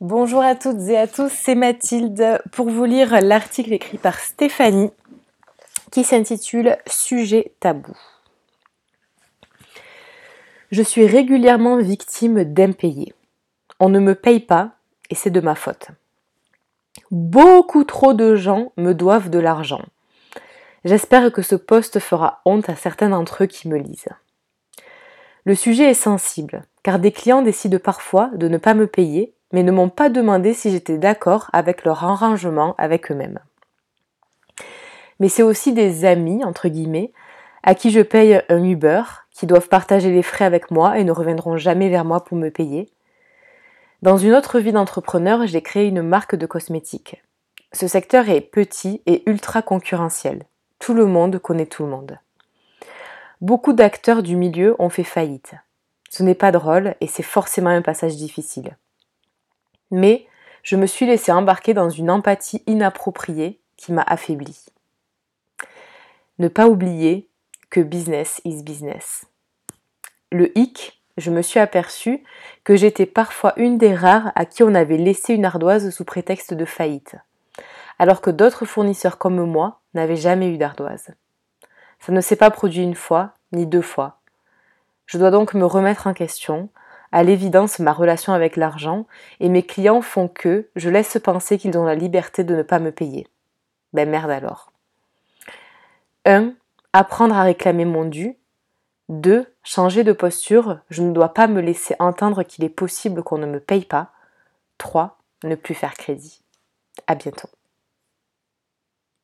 Bonjour à toutes et à tous, c'est Mathilde pour vous lire l'article écrit par Stéphanie qui s'intitule Sujet tabou. Je suis régulièrement victime d'impayés. On ne me paye pas et c'est de ma faute. Beaucoup trop de gens me doivent de l'argent. J'espère que ce poste fera honte à certains d'entre eux qui me lisent. Le sujet est sensible, car des clients décident parfois de ne pas me payer mais ne m'ont pas demandé si j'étais d'accord avec leur arrangement avec eux-mêmes. Mais c'est aussi des amis, entre guillemets, à qui je paye un Uber, qui doivent partager les frais avec moi et ne reviendront jamais vers moi pour me payer. Dans une autre vie d'entrepreneur, j'ai créé une marque de cosmétiques. Ce secteur est petit et ultra concurrentiel. Tout le monde connaît tout le monde. Beaucoup d'acteurs du milieu ont fait faillite. Ce n'est pas drôle et c'est forcément un passage difficile mais je me suis laissé embarquer dans une empathie inappropriée qui m'a affaibli. Ne pas oublier que business is business. Le hic, je me suis aperçu que j'étais parfois une des rares à qui on avait laissé une ardoise sous prétexte de faillite, alors que d'autres fournisseurs comme moi n'avaient jamais eu d'ardoise. Ça ne s'est pas produit une fois, ni deux fois. Je dois donc me remettre en question, à l'évidence ma relation avec l'argent et mes clients font que je laisse penser qu'ils ont la liberté de ne pas me payer. Ben merde alors. 1. Apprendre à réclamer mon dû. 2. Changer de posture. Je ne dois pas me laisser entendre qu'il est possible qu'on ne me paye pas. 3. Ne plus faire crédit. À bientôt.